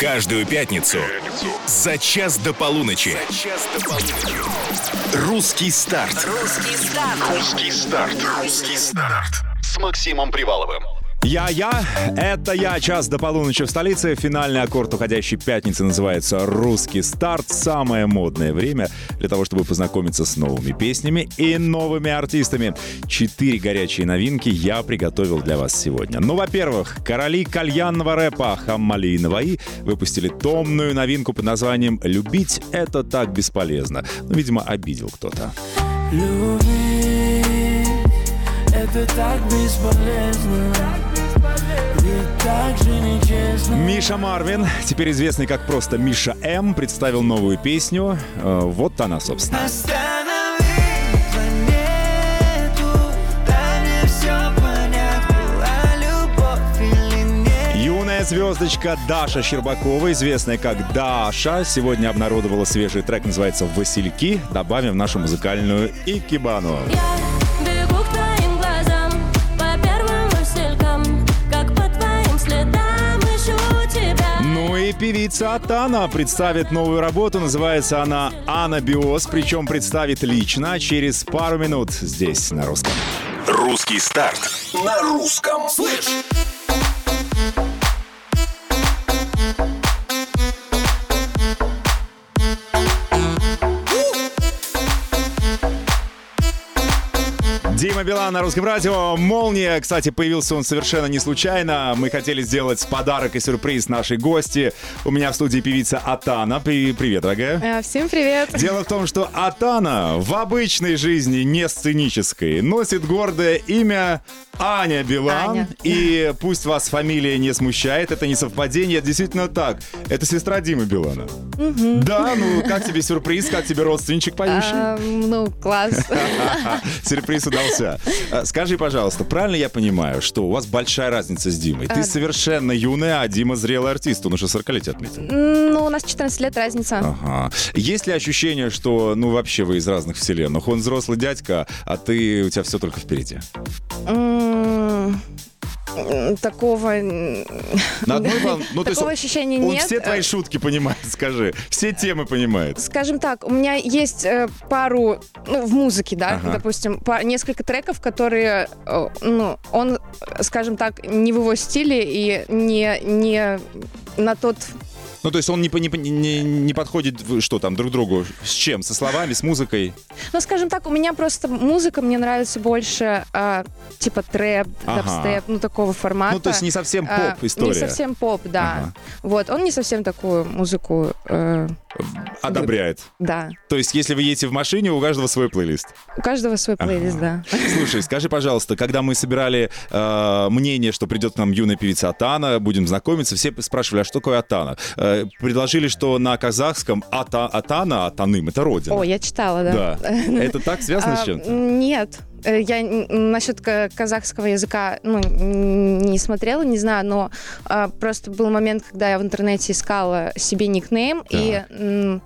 Каждую пятницу за час до полуночи. Русский старт. Русский старт. Русский старт. Русский старт. С Максимом Приваловым. Я-я, это я, час до полуночи в столице. Финальный аккорд уходящей пятницы называется «Русский старт». Самое модное время для того, чтобы познакомиться с новыми песнями и новыми артистами. Четыре горячие новинки я приготовил для вас сегодня. Ну, во-первых, короли кальянного рэпа Хаммали и Наваи выпустили томную новинку под названием «Любить — это так бесполезно». Ну, видимо, обидел кто-то. Любить это так бесполезно Миша Марвин, теперь известный как просто Миша М, представил новую песню. Э, Вот она, собственно. Юная звездочка Даша Щербакова, известная как Даша, сегодня обнародовала свежий трек, называется «Васильки». Добавим в нашу музыкальную икебану. Я и певица Атана представит новую работу, называется она «Анабиоз», причем представит лично через пару минут здесь, на русском. Русский старт. На русском. Слышь! Дима Билан на русском радио. Молния, кстати, появился он совершенно не случайно. Мы хотели сделать подарок и сюрприз нашей гости. У меня в студии певица Атана. При- Привет, дорогая. Э, Всем привет. Дело в том, что Атана в обычной жизни, не сценической, носит гордое имя Аня Билан. Аня. И пусть вас фамилия не смущает, это не совпадение, это действительно так. Это сестра Димы Билана. Да, ну как тебе сюрприз, как тебе родственничек поющий? А, ну, класс. Сюрприз удался. А, Скажи, пожалуйста, правильно я понимаю, что у вас большая разница с Димой? Ты А. совершенно юная, а Дима зрелый артист. Он уже 40 отметил. Ну, у нас 14 лет разница. Ага. Есть ли ощущение, что, ну, вообще вы из разных вселенных? Он взрослый дядька, а ты, у тебя все только впереди. М, Такого... На одной волне- ну, то есть Такого он- ощущения Он нет. все твои Э, шутки понимает, скажи. Все темы понимает. Скажем так, у меня есть э, пару, ну, в музыке, да, Ага. допустим, па- несколько треков, которые, э, ну, он, э, скажем так, не в его стиле и не, не на тот Ну, то есть он не, не, не, не подходит, что там, друг другу? С чем? Со словами, с музыкой? Ну, скажем так, у меня просто музыка мне нравится больше, а, типа трэп, Ага. дабстеп, ну, такого формата. Ну, то есть не совсем А, поп-история. Не совсем поп, да. Ага. Вот, он не совсем такую музыку, э, Одобряет. да. То есть, если вы едете в машине, у каждого свой плейлист. У каждого свой плейлист, да. Слушай, скажи, пожалуйста, когда мы собирали э, мнение, что придет к нам юная певица Атана, будем знакомиться, все спрашивали, а что такое Атана? Э, предложили, что на казахском Ата, Атана, Атаным, это родина. О, я читала, да. Да. Это так связано А, с чем-то? Нет. Э, Я насчет ка- казахского языка ну, не смотрела, не знаю, но а, просто был момент, когда я в интернете искала себе никнейм и м,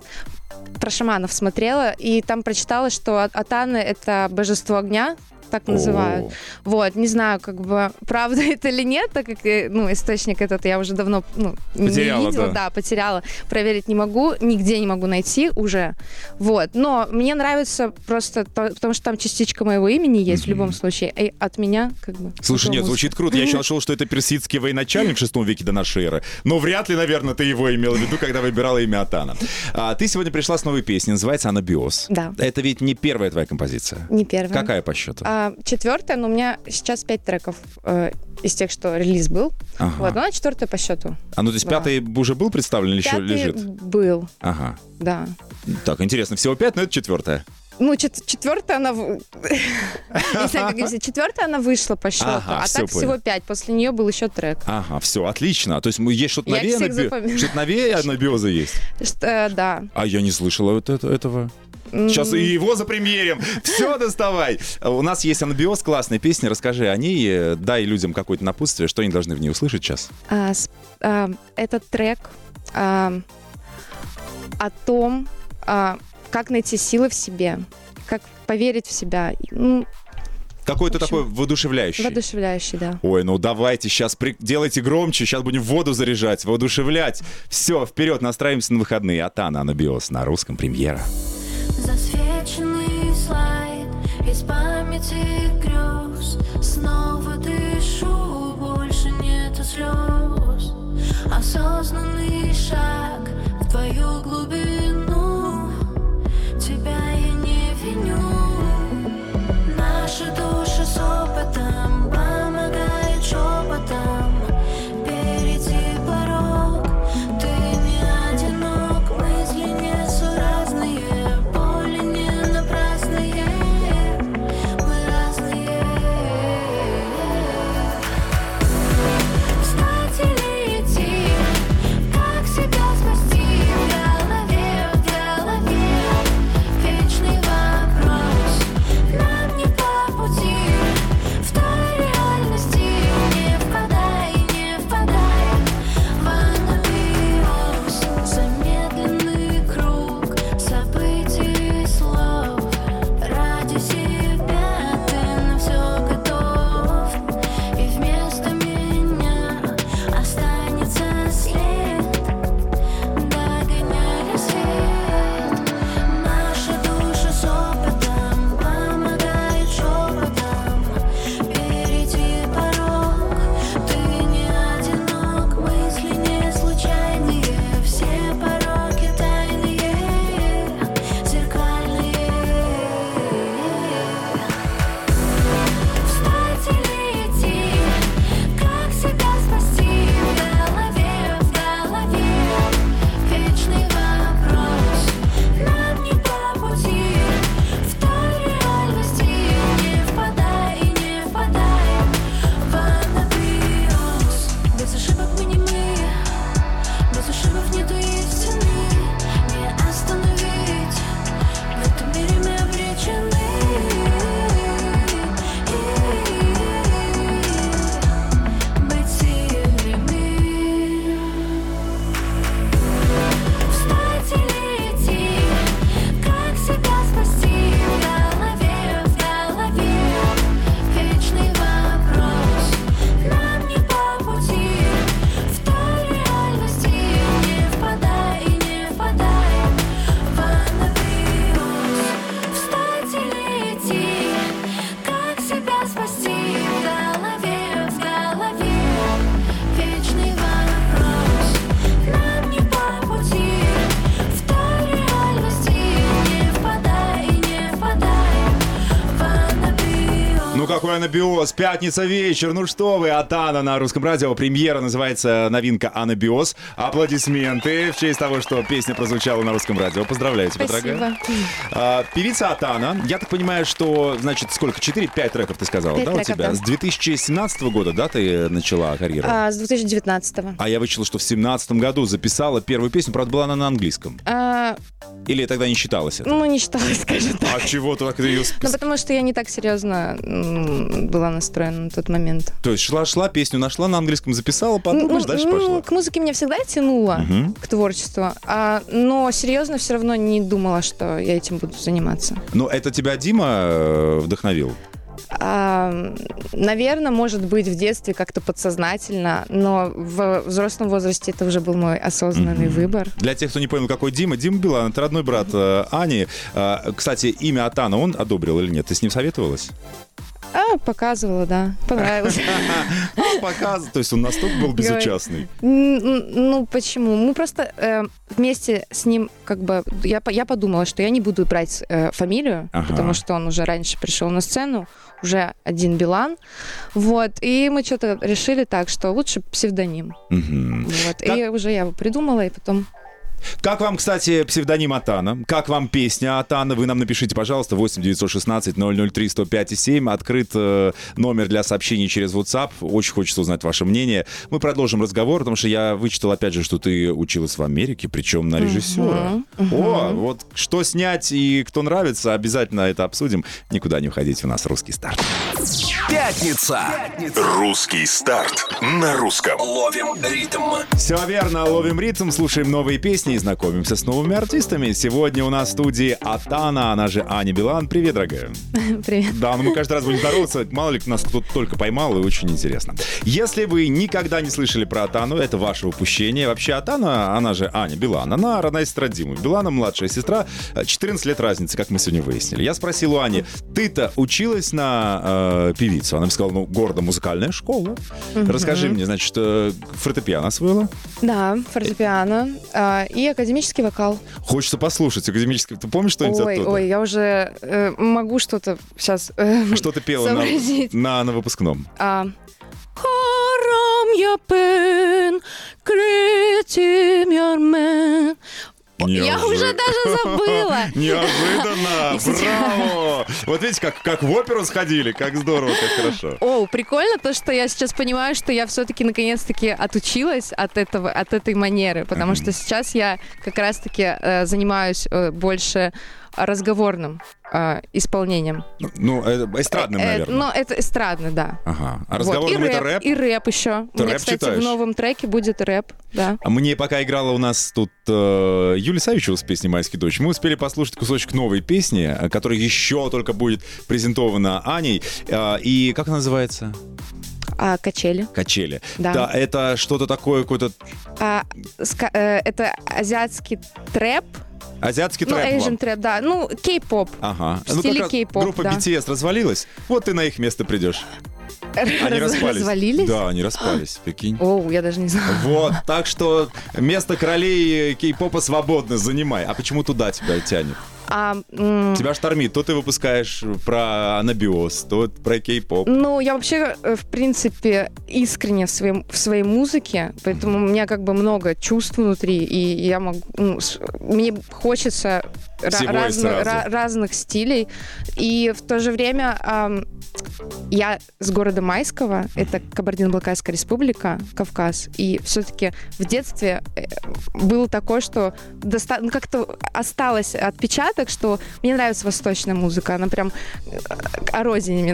про шаманов смотрела, и там прочитала, что А- Атаны — это божество огня, так называют. О. Вот, не знаю, как бы, правда это или нет, так как, э, ну, источник этот я уже давно, ну, Потеряла, не видела, да. да, потеряла, проверить не могу, нигде не могу найти уже, вот, но мне нравится просто, то- потому что там частичка моего имени есть в любом случае, и от меня, как бы. Слушай, нет, музыка. звучит круто. Я еще нашел, что это персидский военачальник в шестом веке до нашей эры. Но вряд ли, наверное, ты его имел в виду, когда выбирала имя Атана. А, ты сегодня пришла с новой песней, называется она «Биос». Да. Это ведь не первая твоя композиция. Не первая. Какая по счету? А, четвертая, но у меня сейчас пять треков э, из тех, что релиз был. Ага. Вот, но она четвертая по счету. А ну, то есть да. пятый уже был представлен или еще лежит? был, Ага. да. Так, интересно. Всего пять, но это четвертая. Ну, чет- четвертая она... Не знаю, как. Четвертая она вышла по счету, Ага, а всё так понял. всего пять. После нее был еще трек. Ага, все, отлично. То есть мы- есть что-то новее, анаби- что-то новее анабиоза есть. Что, да. А я не слышала вот это- этого. Сейчас и его запремьерим. Все, доставай. У нас есть анабиоз, классная песня. Расскажи о ней, э, дай людям какое-то напутствие, что они должны в ней услышать сейчас. А, а, этот трек а, о том, а, как найти силы в себе, как поверить в себя. Ну, Как Какой-то такой воодушевляющий. Воодушевляющий, да. Ой, ну давайте, сейчас делайте громче, сейчас будем воду заряжать, воодушевлять. Все, вперед, настраиваемся на выходные. Атана Анабиос на русском премьера. Засвеченный слайд из памяти грез. Снова дышу, больше нету слез. Осознанный шаг в твою глубину. Тебя я не виню. Наши души с опытом помогают шепотом какой анабиоз, пятница вечер, ну что вы, Атана на русском радио, премьера называется новинка Анабиоз. Аплодисменты в честь того, что песня прозвучала на русском радио. Поздравляю тебя, дорогая. Спасибо. А, певица Атана, я так понимаю, что, значит, сколько, 4-5 треков ты сказала, да, у треков, тебя? да. С 2017 года, да, ты начала карьеру? А, с 2019-го. А я вычислил, что в 2017 году записала первую песню, правда, была она на английском. А, Или тогда не считалось это? ну, не считалось, скажем так. А чего ты так ее... Ну, потому что я не так серьезно была настроена на тот момент. То есть шла-шла, песню нашла на английском, записала, подумаешь, Ну, дальше ну, пошла. К музыке меня всегда тянуло, к творчеству. А, но серьезно все равно не думала, что я этим буду заниматься. Но это тебя Дима э, вдохновил? наверное, может быть, в детстве как-то подсознательно, но в взрослом возрасте это уже был мой осознанный выбор. Для тех, кто не понял, какой Дима, Дима Билан, это родной брат э, Ани. Э, кстати, имя Атана он одобрил или нет? Ты с ним советовалась? А, показывала, да. Понравилось. Показ. То есть он настолько был безучастный. Ну, почему? Мы просто э, вместе с ним, как бы, я, по- я подумала, что я не буду брать э, фамилию, потому что он уже раньше пришел на сцену, уже один Билан. Вот. И мы что-то решили так, что лучше псевдоним. Вот. И уже я его придумала, и потом... Как вам, кстати, псевдоним Атана? Как вам песня Атана? Вы нам напишите, пожалуйста, 8 916 003 105 7. Открыт э, номер для сообщений через WhatsApp. Очень хочется узнать ваше мнение. Мы продолжим разговор, потому что я вычитал, опять же, что ты училась в Америке, причем на режиссера. О, вот что снять и кто нравится, обязательно это обсудим. Никуда не уходите, у нас русский старт. Пятница. Русский старт на русском. Ловим ритм. Все верно, ловим ритм, слушаем новые песни и знакомимся с новыми артистами. Сегодня у нас в студии Атана, она же Аня Билан. Привет, дорогая. Привет. Да, ну мы каждый раз будем здороваться. Мало ли нас кто-то только поймал, и очень интересно. Если вы никогда не слышали про Атану, это ваше упущение. Вообще Атана, она же Аня Билан, она родная сестра Димы. Билана младшая сестра, 14 лет разницы, как мы сегодня выяснили. Я спросил у Ани, ты-то училась на э, певицу? Она мне сказала, ну, города музыкальная школа. Расскажи мне, значит, э, фортепиано освоила? Да, фортепиано а, и академический вокал. Хочется послушать академический. Ты помнишь что-нибудь Ой, оттуда? ой, я уже э, могу что-то сейчас э, Что ты пела на, на, на выпускном? А, Харам япен, критим Я уже даже забыла. Неожиданно! Браво! Вот видите, как, как в оперу сходили, как здорово, как хорошо. О, прикольно то, что я сейчас понимаю, что я все-таки наконец-таки отучилась от этого, от этой манеры, потому что сейчас я как раз-таки э, занимаюсь э, больше разговорным э, исполнением. Ну, э, эстрадным, Э, наверное. но это эстрадно, да. Ага. А Вот. разговорным и это рэп, рэп? И рэп еще. Ты У меня, рэп кстати, читаешь? в новом треке будет рэп, да. А Мне пока играла у нас тут э, Юлия Савичева с песней «Майский дочь», мы успели послушать кусочек новой песни, э, которая еще только будет презентована Аней. Э, и как она называется? А качели. «Качели». Да. это что-то такое, какой-то А, ска- э, это азиатский трэп. Азиатский Ну, трэп. Asian вам. трэп, да. Ну, кей-поп. Ага. в стиле как раз кей-поп, группа да. BTS развалилась, вот ты на их место придешь. Они Раз- распались. Развалились? Да, они распались, прикинь. Оу, я даже не знаю. Вот, так что место королей кей-попа свободно занимай. А почему туда тебя тянет? А, м, Тебя штормит. То ты выпускаешь про анабиоз, то про кей-поп. Ну, я вообще, э, в принципе, искренне в, своем, в своей музыке, поэтому у меня как бы много чувств внутри, и я могу... ну, с- мне хочется и разно- ра- разных стилей, и в то же время ам, я с города Майского, это Кабардино-Балкарская республика, Кавказ, и все-таки в детстве э, было такое, что доста- ну, как-то осталось отпечаток, что мне нравится восточная музыка, она прям э, о родине мне.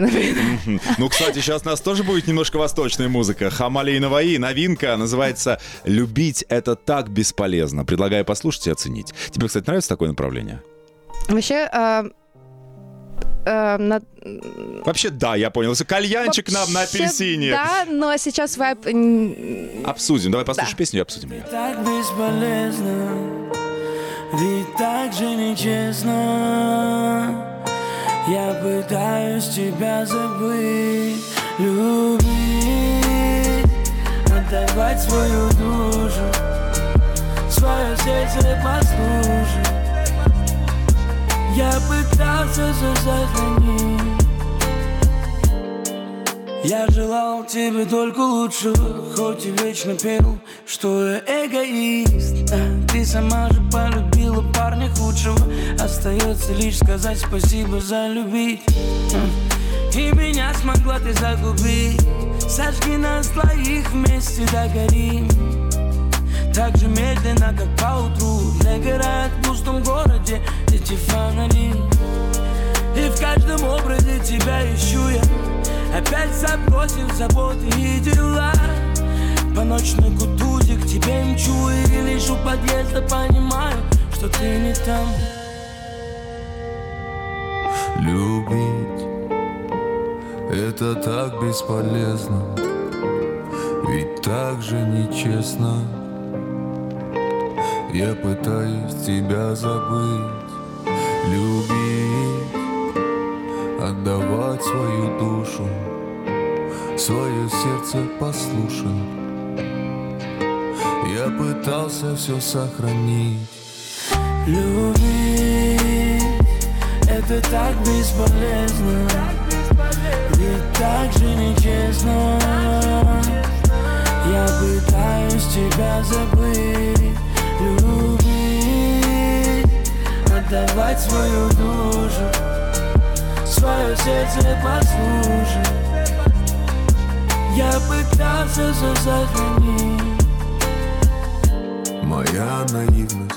Мгм. Ну, кстати, сейчас у нас тоже будет немножко восточная музыка. Хамали и Наваи, новинка, называется «Любить — это так бесполезно». Предлагаю послушать и оценить. Тебе, кстати, нравится такое направление? Вообще, а, а, на- Вообще, да, я понял. Кальянчик на, на апельсине. Да, но сейчас вайп... Обсудим. Давай послушаем песню и обсудим ее. Так бесполезно, ведь так же нечестно. Я пытаюсь тебя забыть, любить, отдавать свою душу, свое сердце послушать. Я пытался все сохранить. Я желал тебе только лучшего, хоть и вечно пел, что я эгоист. А ты сама же полюбила парня худшего. Остается лишь сказать спасибо за любить. М. И меня смогла ты загубить. Сожги нас двоих вместе догорим. Так же медленно, как поутру Догорает в пустом городе эти фонари И в каждом образе тебя ищу я Опять забросив заботы и дела По ночной кутузе к тебе мчу И лишь у подъезда понимаю, что ты не там Любить это так бесполезно, ведь так же нечестно. Я пытаюсь тебя забыть, любить, отдавать свою душу, свое сердце послушать. Я пытался все сохранить. Любить это так бесполезно. Ведь так же нечестно. Я пытаюсь тебя забыть. Любить Отдавать свою душу. Свое сердце послушать. Я пытался все сохранить Моя наивность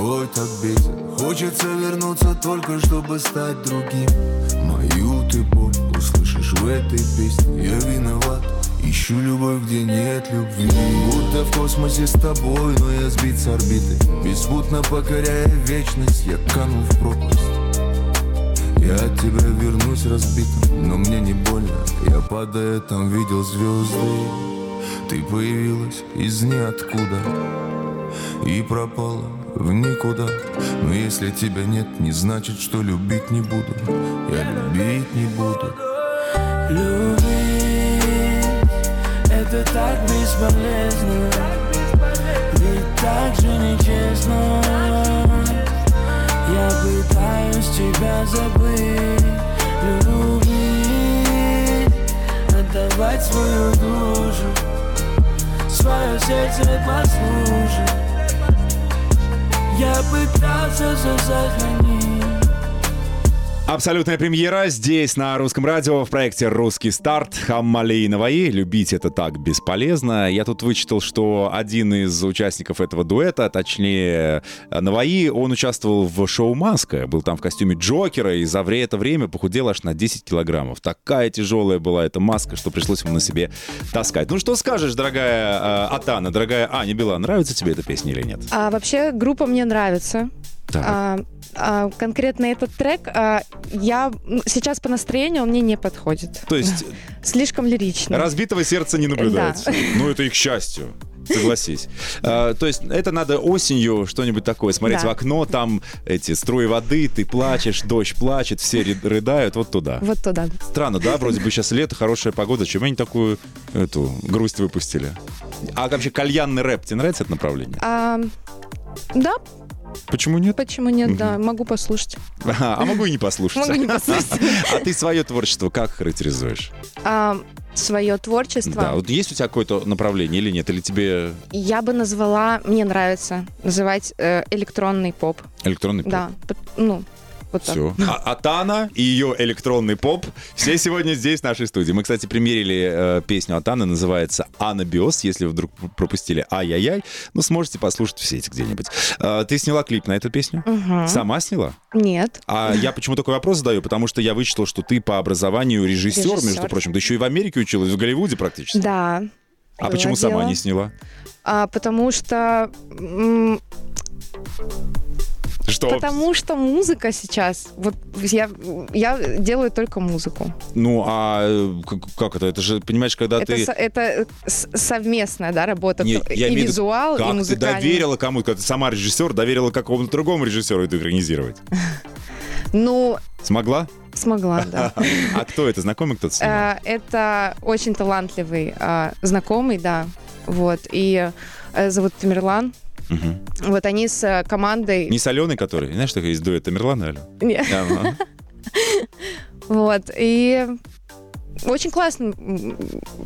порой так бесит. Хочется вернуться только, чтобы стать другим. Мою ты боль услышишь в этой песне. Я виноват. Ищу любовь, где нет любви. Будто в космосе с тобой, но я сбит с орбиты. Беспутно покоряя вечность, я канул в пропасть. Я от тебя вернусь разбитым, но мне не больно. Я падая там видел звезды. Ты появилась из ниоткуда И пропала в никуда. Но если тебя нет, не значит, что любить не буду. Я любить не буду. Любить это так бесполезно. Ведь так же нечестно. Я пытаюсь тебя забыть. Любить Отдавать свою душу. Свое сердце послушать Я пытался все сохранить Абсолютная премьера здесь, на русском радио, в проекте «Русский старт». Хаммали Наваи. Любить это так бесполезно. Я тут вычитал, что один из участников этого дуэта, точнее Наваи, он участвовал в шоу «Маска». Был там в костюме Джокера и за это время похудел аж на 10 килограммов. Такая тяжелая была эта маска, что пришлось ему на себе таскать. Ну что скажешь, дорогая э, Атана, дорогая Аня Билан, нравится тебе эта песня или нет? А вообще группа мне нравится. А, а, конкретно этот трек а, я сейчас по настроению он мне не подходит. То есть Слишком лирично. разбитого сердца не наблюдается. Ну это их счастью. Согласись. А, то есть это надо осенью что-нибудь такое, смотреть Да. в окно, там эти струи воды, ты плачешь, дождь плачет, все ры- рыдают, вот туда. Вот туда. Странно, да? Вроде бы сейчас лето, хорошая погода, чем они такую эту грусть выпустили? А вообще кальянный рэп, тебе нравится это направление? А, да, Почему нет? почему нет, да, могу послушать. А могу и не послушать. Могу не послушать. А ты свое творчество как характеризуешь? А, свое творчество Да, вот есть у тебя какое-то направление или нет? Или тебе я бы назвала, мне нравится называть э, электронный поп. электронный поп? Да, ну, вот так. Все. А Атана и ее электронный поп все сегодня здесь, в нашей студии. Мы, кстати, примерили э, песню Атаны, называется «Анабиос», если вы вдруг пропустили «Ай-яй-яй», ну, сможете послушать все эти где-нибудь. Э, ты сняла клип на эту песню? Сама сняла? Нет. А я почему такой вопрос задаю? Потому что я вычитал, что ты по образованию режиссер, между Режиссер. прочим. Ты еще и в Америке училась, в Голливуде практически. Да. А было почему сама дело. не сняла? А, потому что Что? потому что музыка сейчас вот я я делаю только музыку Ну, а э, как, как это? Это же, понимаешь, когда это ты... со- это совместная да работа Не, Т- я и имею визуал как и ты музыкальный доверила кому-то, когда ты сама режиссер, доверила какому-то другому режиссеру это экранизировать? ну Смогла? смогла да А кто это? Знакомый кто-то снимал? Э, это очень талантливый э, знакомый да вот и э, зовут Тамерлан Мгм. вот они с э, командой Не соленый который? Знаешь, такой есть дуэт Тамерлана и Аля? Не, Ага. вот и очень классно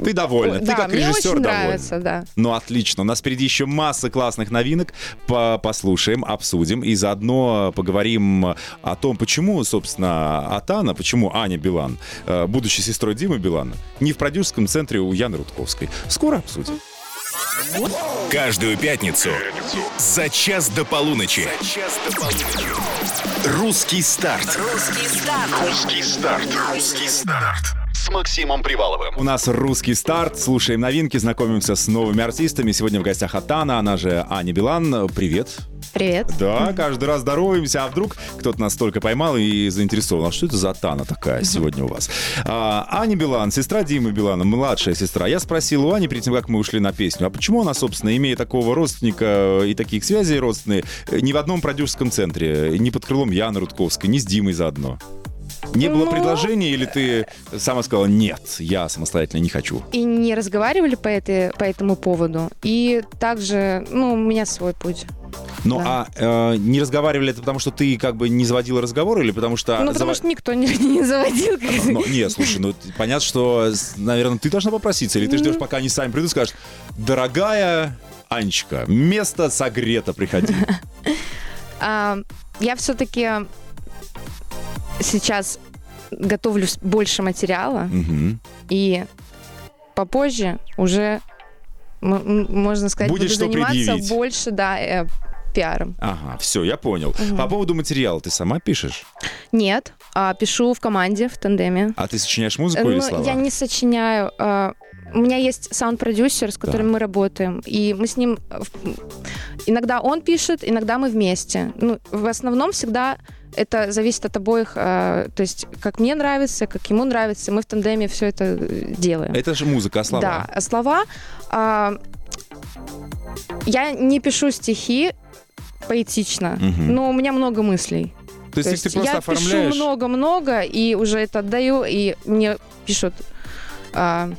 Ты довольна, ты да как мне режиссер очень довольна. нравится да Ну, отлично. У нас впереди еще масса классных новинок. По- Послушаем, обсудим и заодно поговорим о том, почему, собственно, Атана, почему Аня Билан, э, будущей сестрой Димы Билана, не в продюсерском центре у Яны Рудковской. Скоро обсудим. Каждую пятницу за час до полуночи. Русский старт. Русский старт. Русский старт. Русский старт. С Максимом Приваловым. У нас русский старт. Слушаем новинки, знакомимся с новыми артистами. Сегодня в гостях Атана, она же Аня Билан. Привет. Привет Да, каждый раз здороваемся, а вдруг кто-то нас только поймал и заинтересован. А что это за Тана такая сегодня у вас? А, Аня Билан, сестра Димы Билана, младшая сестра. Я спросил у Ани перед тем, как мы ушли на песню, а почему она, собственно, имея такого родственника и таких связей родственные, э, ни в одном продюсерском центре, ни под крылом Яны Рудковской, ни с Димой заодно? Не было Ну. предложения или ты сама сказала, нет, я самостоятельно не хочу? и не разговаривали по, этой, по этому поводу. И также, ну, у меня свой путь. Ну, Да. а э, не разговаривали это потому, что ты как бы не заводила разговор или потому что... ну, потому зава- что никто не, не заводил. Ну, нет, слушай, ну понятно, что, наверное, ты должна попроситься, или ты ждешь, пока они сами придут и скажут, дорогая Анечка, место согрето, приходи. А, я все-таки сейчас готовлю больше материала, Мгм. и попозже уже, можно сказать, Будет буду заниматься предъявить. больше, да, э, пиаром. Ага, все, я понял. По поводу материала ты сама пишешь? Нет, а, пишу в команде, в тандеме. А ты сочиняешь музыку или Ну, слова? я не сочиняю. а, у меня есть саунд-продюсер, с которым мы работаем, и мы с ним иногда он пишет, иногда мы вместе. Ну, в основном всегда это зависит от обоих, э, то есть как мне нравится, как ему нравится, мы в тандеме все это э, делаем. Это же музыка, а слова? Да, а слова. а, я не пишу стихи поэтично, Мгм. но у меня много мыслей. То есть, То их ты просто я оформляешь... пишу много-много и уже это отдаю, и мне пишут а,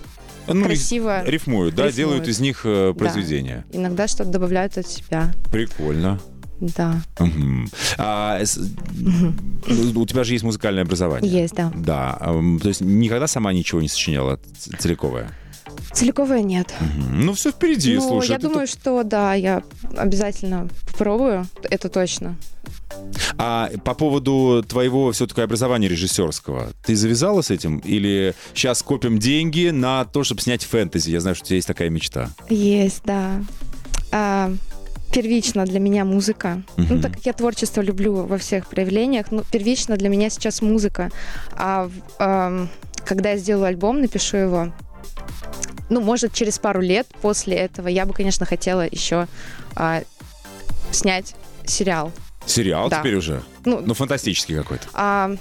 ну, красиво. Рифмуют, да, Рифмуют. делают из них э, произведения. Иногда что-то добавляют от себя. Прикольно. Да, Мгм. А, ну, У тебя же есть музыкальное образование. есть, да. Да. То есть никогда сама ничего не сочиняла ц- целиковая? Нет. Мгм. Ну, все впереди, ну, слушай. я думаю, что да, я обязательно попробую, это точно. А по поводу твоего все-таки образования режиссерского, ты завязала с этим? Или сейчас копим деньги на то, чтобы снять фэнтези? Я знаю, что у тебя есть такая мечта. Есть, да. А, первично для меня музыка. Мгм. Ну, так как я творчество люблю во всех проявлениях, ну, первично для меня сейчас музыка. А ам, когда я сделаю альбом, напишу его, ну, может, через пару лет после этого я бы, конечно, хотела еще а, снять сериал. Сериал Да. теперь уже? Ну, Ну, фантастический какой-то. а,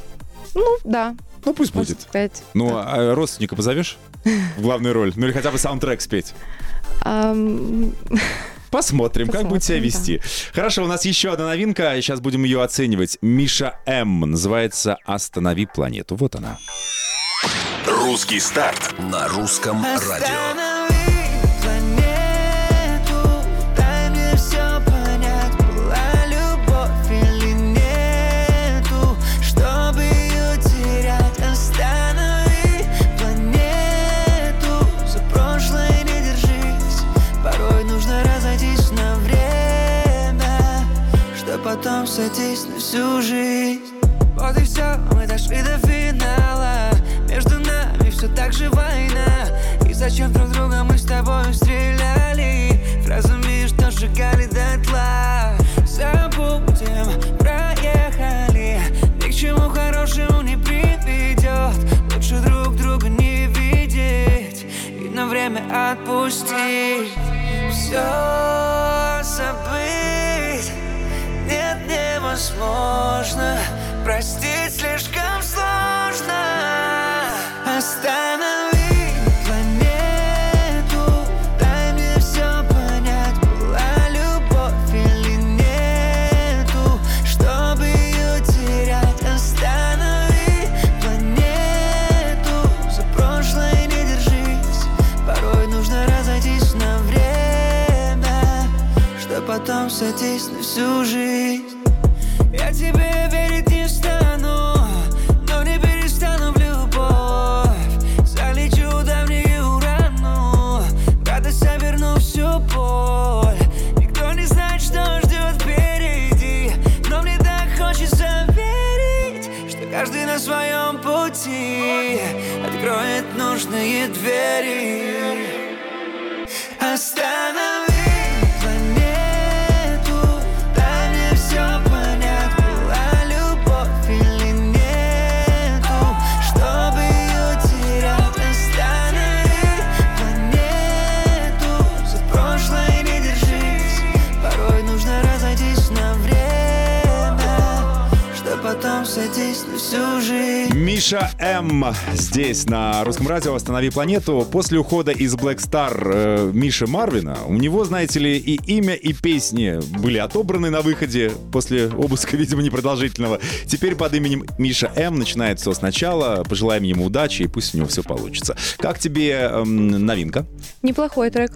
ну да, Ну, пусть можно будет. сказать. Ну, да. а родственника позовешь в главную роль? Ну, или хотя бы саундтрек спеть? Посмотрим, как будет себя вести. Хорошо, у нас еще одна новинка. Сейчас будем ее оценивать. Миша М. Называется «Останови планету». Вот она. Русский старт на русском радио. Сойтись на всю жизнь. Вот и все, мы дошли до финала. Между нами все так же война. И зачем друг друга мы с тобой стреляли? Фразами, что сжигали дотла сойтись на всю жизнь я тебе верить не стану, но не перестану любовь. Залечу давнюю рану, радость оберну всю боль. Никто не знает, что ждет впереди, но мне так хочется верить, что каждый на своем пути откроет нужные двери. Останови всю жизнь. Миша М. Здесь, на русском радио «Останови планету». После ухода из Black Star э, Миши Марвина, у него, знаете ли, и имя, и песни были отобраны на выходе после обыска, видимо, непродолжительного. Теперь под именем Миша М. начинает все сначала. Пожелаем ему удачи, и пусть у него все получится. Как тебе эм, новинка? неплохой трек.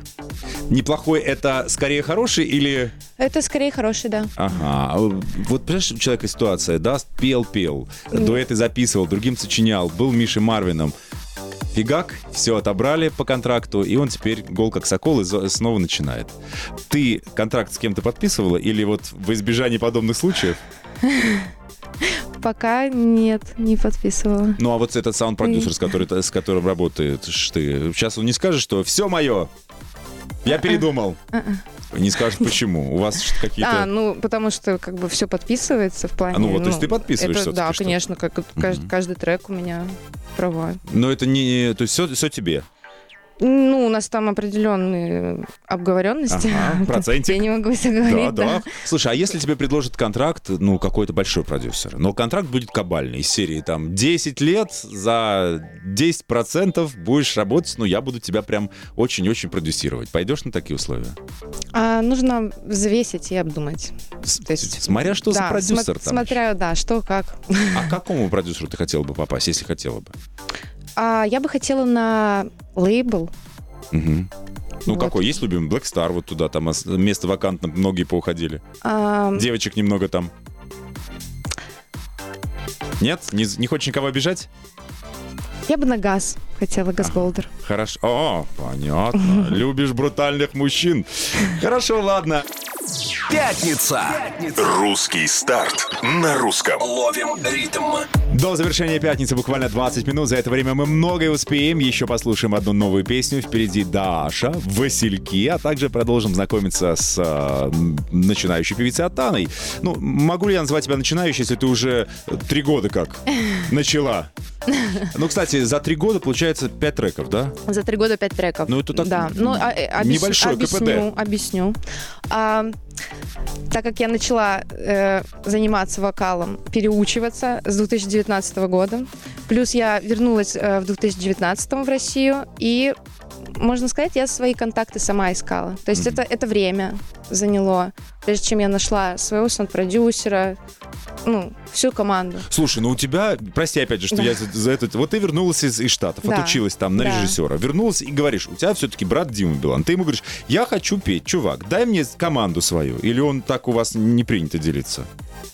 Неплохой это скорее хороший или... Это скорее хороший, да. Ага. Вот, понимаешь, у человека ситуация, да, пел-пел, дуэты записывал, другим сочинял, был Мишей Марвином. Фигак, все отобрали по контракту, и он теперь гол как сокол и снова начинает. Ты контракт с кем-то подписывала или вот в избежании подобных случаев? Пока нет, не подписывала. Ну а вот этот саунд-продюсер, с, который, с которым работает ты, сейчас он не скажет, что все мое, я передумал. Не скажет, почему. У вас какие-то... А, ну, потому что как бы все подписывается в плане... А, ну вот, то есть ты подписываешь это, всё-таки Да, конечно, как каждый, каждый трек у меня права. Но это не... То есть все, все тебе. Ну, у нас там определенные обговоренности. Ага, процентик. Я не могу все Да, говорить, да. Слушай, а если тебе предложат контракт, ну, какой-то большой продюсер, но контракт будет кабальный, из серии там 10 лет, за 10% будешь работать, ну, я буду тебя прям очень-очень продюсировать. Пойдешь на такие условия? А нужно взвесить и обдумать. С- То есть- Смотря что за Да, продюсер смо- там. Смотря, да, что, как. А к какому продюсеру ты хотела бы попасть, если хотела бы? А я бы хотела на лейбл. Мгм. Ну, Вот. какой? Есть любимый? Black Star, вот туда там место вакантно, многие поуходили. А, Девочек немного там. Нет? Не, не хочешь никого обижать? я бы на газ хотела, газ Голдер. Хорошо. О, понятно. Любишь брутальных мужчин. Хорошо, ладно. Пятница. Русский старт на русском. Ловим ритм. До завершения пятницы буквально 20 минут. За это время мы многое успеем. Еще послушаем одну новую песню. Впереди Даша, Васильки, а также продолжим знакомиться с э, начинающей певицей Атаной. Ну, могу ли я назвать тебя начинающей, если ты уже три года как начала? Ну, кстати, за три года получается пять треков, да? За три года пять треков. Ну, это так, Да, ну, а, э, объяс- небольшой КПД. объясню, объясню. А, так как я начала э, заниматься вокалом, переучиваться с 2019 года, плюс я вернулась э, в 2019 в Россию, и, можно сказать, я свои контакты сама искала. То есть это, это время заняло, прежде чем я нашла своего сон-продюсера, ну, всю команду. Слушай, ну у тебя, прости опять же, что Да. я за, за это... Вот ты вернулась из, из Штатов, Да. отучилась там на Да. режиссера, вернулась и говоришь, у тебя все-таки брат Дима Билан. Ты ему говоришь, я хочу петь, чувак, дай мне команду свою. Или он так у вас не принято делиться?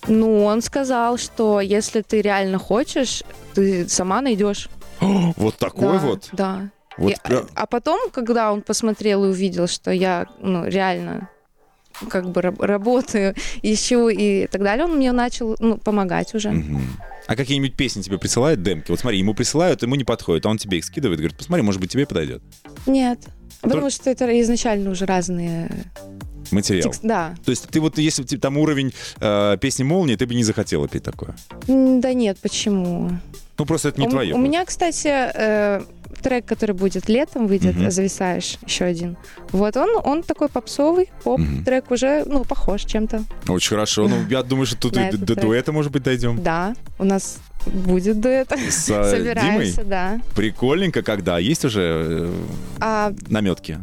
Ну, он сказал, что если ты реально хочешь, ты сама найдешь. Вот такой Да, вот. Да. Вот И- прям- а потом, когда он посмотрел и увидел, что я ну, реально как бы раб- работаю, ищу и так далее, он мне начал ну, помогать уже. А какие-нибудь песни тебе присылают, демки? Вот смотри, ему присылают, ему не подходит, а он тебе их скидывает, говорит, посмотри, может быть, тебе подойдет. Нет. Потому что это изначально уже разные Материал. тексты. Да. То есть ты вот, если бы там уровень э, песни «Молния», ты бы не захотела петь такое? Да нет, почему? Ну, просто это не у, твое. у меня, кстати, э, трек, который будет летом, выйдет, Мгм. «Зависаешь», еще один. Вот он, он такой попсовый, поп-трек уже, ну, похож чем-то. Очень хорошо. Ну, я думаю, что тут до дуэта, может быть, дойдем. Да, у нас будет дуэт. С э, Собираемся, Димой? да. Прикольненько, когда? Есть уже э, А наметки?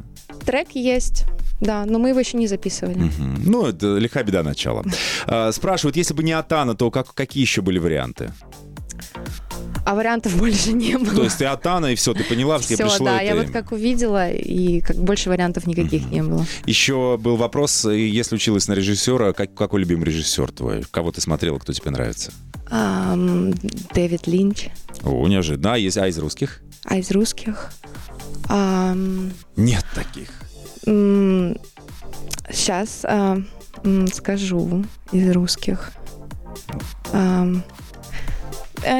трек есть, да, но мы его еще не записывали. Мгм. Ну, это лиха беда начала. А, Спрашивают, если бы не Атана, то как, какие еще были варианты? А вариантов больше не было. То есть ты Атана, и все, ты поняла, что тебе пришло да, это я вот как увидела, и как больше вариантов никаких не было. Еще был вопрос, если училась на режиссера, как, какой любимый режиссер твой? Кого ты смотрела, кто тебе нравится? Дэвид Линч, О, неожиданно. А, есть, а из русских? а из русских? Ам, Нет таких. Сейчас скажу из русских. А,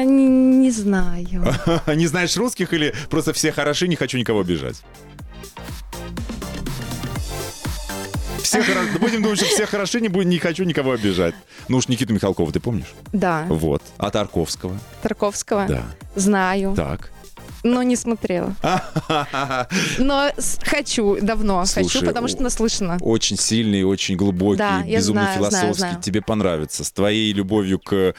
не, не знаю. Не знаешь русских или просто все хороши, не хочу никого обижать? Все хоро- Будем думать, что все хороши, не, буду- не хочу никого обижать. Ну уж Никиту Михалкова ты помнишь? Да, Вот. А Тарковского? Тарковского Да. знаю, Так. Но не смотрела. Но хочу, давно Слушай, хочу, потому что наслышана. Очень сильный, очень глубокий, Да, безумно знаю, знаю, философский. знаю. Тебе понравится. С твоей любовью к э,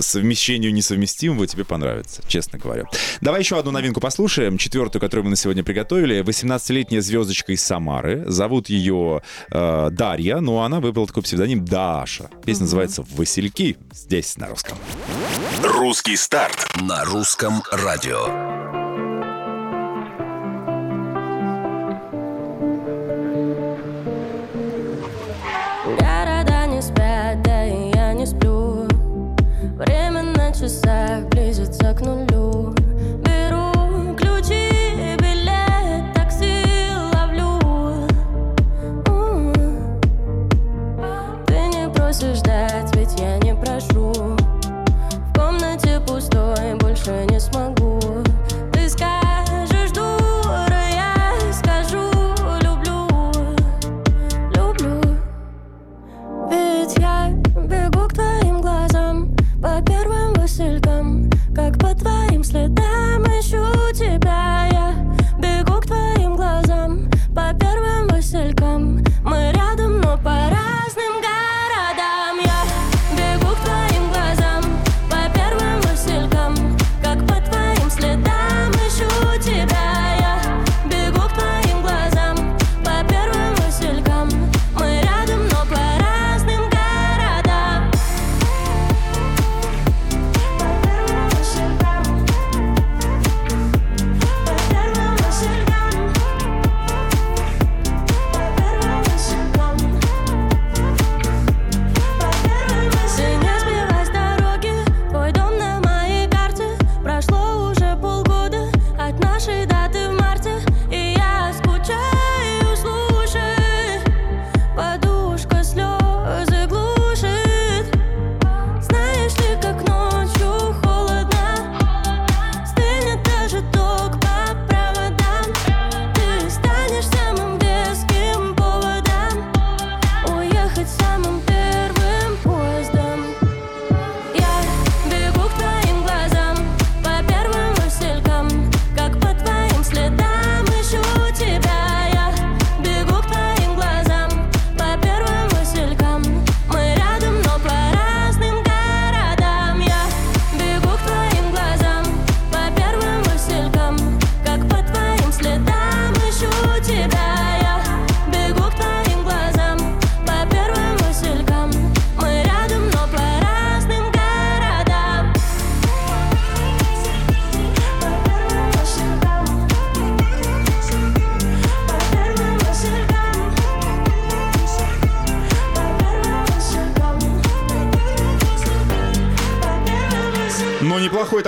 совмещению несовместимого тебе понравится, честно говоря. Давай еще одну новинку послушаем, четвертую, которую мы на сегодня приготовили. 18-летняя звездочка из Самары. Зовут ее э, Дарья, но она выбрала такой псевдоним Даша. Песня называется «Васильки». Здесь на русском. Русский старт на русском радио.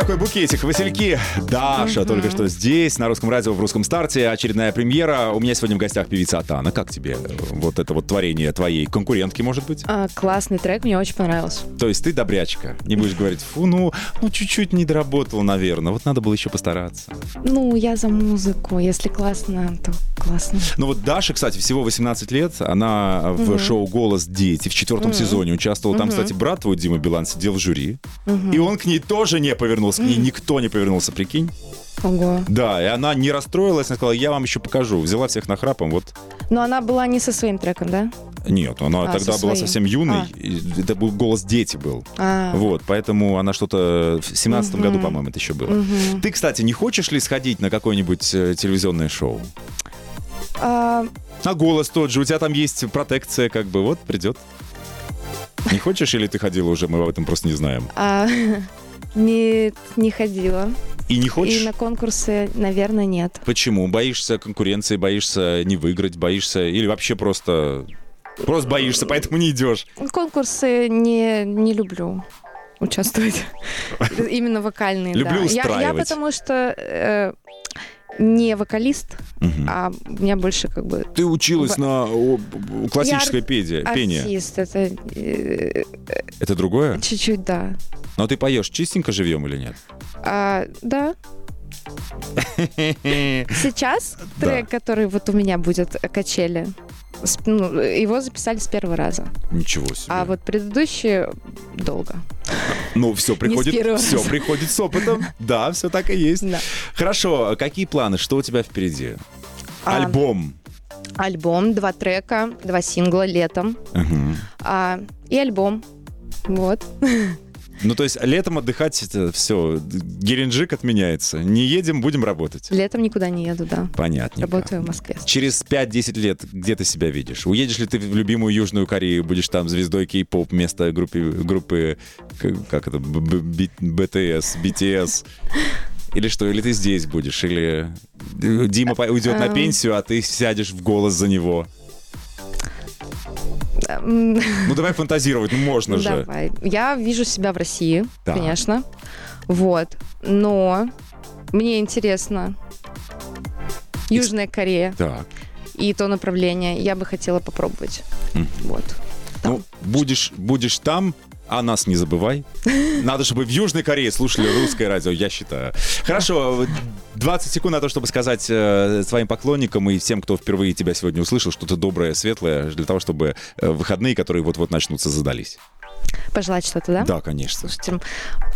Такой букетик. Васильки. Даша только что здесь, на русском радио, в русском старте. Очередная премьера. У меня сегодня в гостях певица Атана. Как тебе э, вот это вот творение твоей конкурентки, может быть? А, классный трек, мне очень понравился. То есть ты добрячка. Не будешь говорить, фу, ну, ну чуть-чуть не доработал, наверное. Вот надо было еще постараться. Ну, я за музыку. Если классно, то классно. Ну вот Даша, кстати, всего 18 лет. Она в шоу «Голос дети» в четвертом сезоне участвовала. Там, кстати, брат твой, Дима Билан, сидел в жюри. И он к ней тоже не повернулся. К ней никто не повернулся, прикинь. Ого. Да, и она не расстроилась, она сказала, я вам еще покажу. Взяла всех нахрапом, вот. Но она была не со своим треком, да? Нет, она А, тогда со была своим. совсем юной. А. и Это был голос дети был. А. Вот, поэтому она что-то в семнадцатом году, по-моему, это еще было. Ты, кстати, не хочешь ли сходить на какое-нибудь э, телевизионное шоу? А, А голос тот же, у тебя там есть протекция, как бы, вот придет. Не хочешь или ты ходила уже, мы об этом просто не знаем. а, не, не ходила. И не хочешь? И на конкурсы, наверное, нет. Почему? Боишься конкуренции, боишься не выиграть, боишься или вообще просто... Просто боишься, поэтому не идешь. Конкурсы не, не люблю участвовать. Именно вокальные, да. Люблю Я- Я, устраивать. потому что э, не вокалист, а у меня больше как бы Ты училась В- на о, классическое Я пение. артист. Это э, Это другое? чуть-чуть, да. Но ты поешь чистенько живьем или нет? А, да. Сейчас трек, который вот у меня будет э, качели, ну, его записали с первого раза. Ничего себе. А вот предыдущие долго. Ну, все приходит, все раза. приходит с опытом. Да, все так и есть. Да. Хорошо, а какие планы? Что у тебя впереди? А, Альбом. Альбом, два трека, два сингла летом. Мгм. А, и альбом. Вот. Ну, то есть летом отдыхать, это все, Геленджик отменяется. Не едем, будем работать. Летом никуда не еду, да. Понятно. Работаю в Москве. Через 5-10 лет где ты себя видишь? Уедешь ли ты в любимую Южную Корею, будешь там звездой кей-поп вместо группы, группы как это, БТС, BTS? Или что, или ты здесь будешь, или Дима уйдет на Эм. пенсию, а ты сядешь в голос за него. Ну давай фантазировать, ну можно же. Давай. Я вижу себя в России, Так. конечно. Вот. Но мне интересно Южная Корея Так. и то направление. Я бы хотела попробовать. Вот. Там. Ну, будешь, будешь там, а нас не забывай. Надо, чтобы в Южной Корее слушали русское радио, я считаю. Хорошо, 20 секунд на то, чтобы сказать э, своим поклонникам и всем, кто впервые тебя сегодня услышал, что-то доброе, светлое, для того, чтобы э, выходные, которые вот-вот начнутся, задались. Пожелать что-то, да? Да, конечно. Слушайте,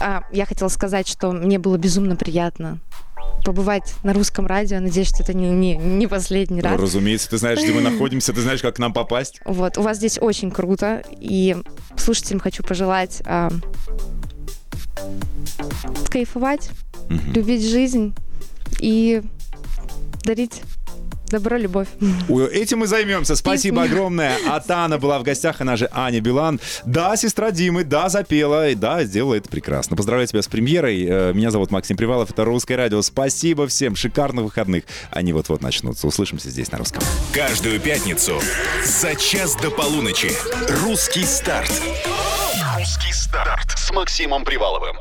а, я хотела сказать, что мне было безумно приятно побывать на русском радио. Надеюсь, что это не, не, не последний Ну, раз. разумеется, ты знаешь, где мы находимся, ты знаешь, как к нам попасть. Вот, у вас здесь очень круто. И слушателям хочу пожелать а, кайфовать, любить жизнь и дарить добро, любовь. Этим мы займемся. Спасибо огромное. Атана была в гостях, она же Аня Билан. Да, сестра Димы, да, запела, и да, сделала это прекрасно. Поздравляю тебя с премьерой. Э, Меня зовут Максим Привалов, это «Русское радио». Спасибо всем, шикарных выходных. Они вот-вот начнутся. Услышимся здесь на русском. Каждую пятницу за час до полуночи. Русский старт. Русский старт с Максимом Приваловым.